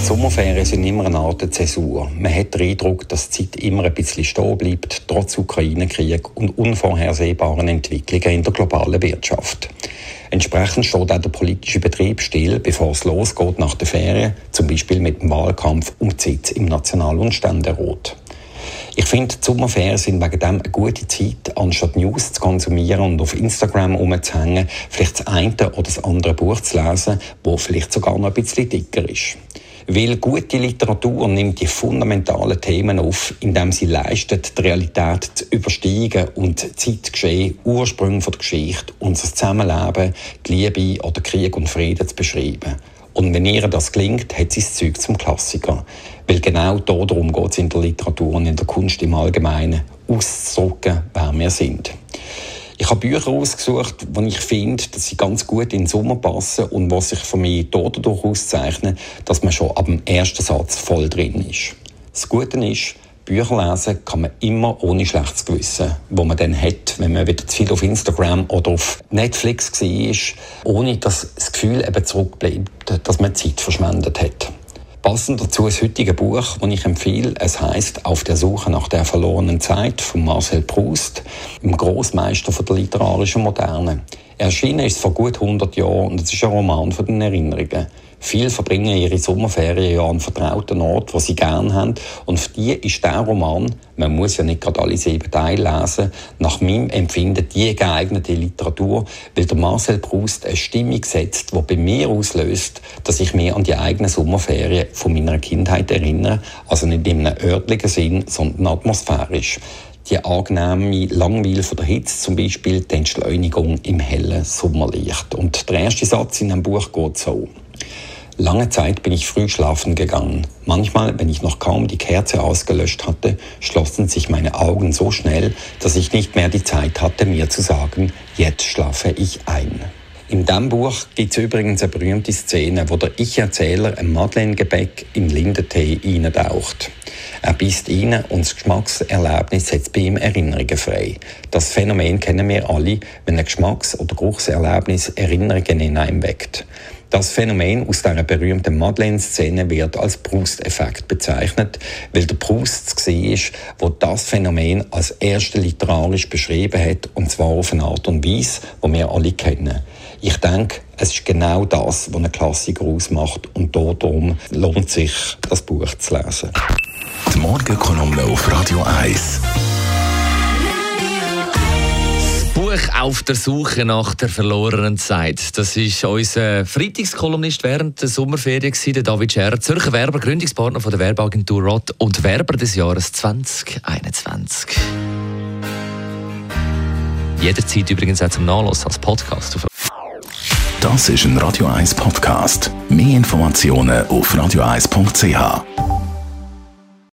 Die Sommerferien sind immer eine Art Zäsur. Man hat den Eindruck, dass die Zeit immer ein bisschen stehen bleibt, trotz Ukraine-Krieg und unvorhersehbaren Entwicklungen in der globalen Wirtschaft. Entsprechend steht auch der politische Betrieb still, bevor es losgeht nach der Ferien, zum Beispiel mit dem Wahlkampf um die Sitz im National- und Ständerat. Ich finde, die Sommerferien sind wegen dem eine gute Zeit, anstatt News zu konsumieren und auf Instagram rumzuhängen, vielleicht das eine oder das andere Buch zu lesen, das vielleicht sogar noch ein bisschen dicker ist. Weil gute Literatur nimmt die fundamentalen Themen auf, indem sie leistet, die Realität zu übersteigen und Zeitgeschehen, Ursprünge der Geschichte, unser Zusammenleben, die Liebe oder Krieg und Frieden zu beschreiben. Und wenn ihr das gelingt, hat sie das Zeug zum Klassiker. Weil genau darum geht es in der Literatur und in der Kunst im Allgemeinen, auszudrücken, wer wir sind. Ich habe Bücher ausgesucht, die ich finde, dass sie ganz gut in den Sommer passen und was sich für mich dadurch auszeichnen, dass man schon ab dem ersten Satz voll drin ist. Das Gute ist, Bücher lesen kann man immer ohne schlechtes Gewissen, wo man dann hat, wenn man wieder zu viel auf Instagram oder auf Netflix war, ohne dass das Gefühl eben zurückbleibt, dass man Zeit verschwendet hat. Passend dazu das heutige Buch, das ich empfehle. Es heißt Auf der Suche nach der verlorenen Zeit von Marcel Proust, dem Großmeister der literarischen Moderne. Erschienen ist vor gut 100 Jahren und es ist ein Roman von den Erinnerungen. Viele verbringen ihre Sommerferien ja an vertrauten Ort, wo sie gerne haben. Und für die ist der Roman, man muss ja nicht gerade alle sieben Teile lesen, nach meinem Empfinden die geeignete Literatur, weil der Marcel Proust eine Stimmung setzt, die bei mir auslöst, dass ich mich an die eigenen Sommerferien von meiner Kindheit erinnere. Also nicht in einem örtlichen Sinn, sondern atmosphärisch die angenehme Langweil von der Hitze, zum Beispiel die Entschleunigung im hellen Sommerlicht. Und der erste Satz in einem Buch geht so. Lange Zeit bin ich früh schlafen gegangen. Manchmal, wenn ich noch kaum die Kerze ausgelöscht hatte, schlossen sich meine Augen so schnell, dass ich nicht mehr die Zeit hatte, mir zu sagen, jetzt schlafe ich ein. In diesem Buch gibt es übrigens eine berühmte Szene, wo der Ich-Erzähler ein Madeleine-Gebäck in Lindentee eintaucht. Er beißt rein und das Geschmackserlebnis setzt bei ihm Erinnerungen frei. Das Phänomen kennen wir alle, wenn ein Geschmacks- oder Geruchserlebnis Erinnerungen in einem weckt. Das Phänomen aus dieser berühmten Madeleine-Szene wird als Proust-Effekt bezeichnet, weil der Proust war, wo das Phänomen als erste literarisch beschrieben hat, und zwar auf eine Art und Weise, die wir alle kennen. Ich denke, es ist genau das, was einen Klassiker ausmacht, und darum lohnt sich, das Buch zu lesen. Die Morgenkolumne auf Radio 1. Buch auf der Suche nach der verlorenen Zeit. Das ist unser Freitagskolumnist während der Sommerferien, der David Scher, Zürcher Werber, Gründungspartner von der Werbeagentur ROT und Werber des Jahres 2021. Jederzeit übrigens auch zum Nachlassen als Podcast. Das ist ein Radio 1 Podcast. Mehr Informationen auf radio1.ch.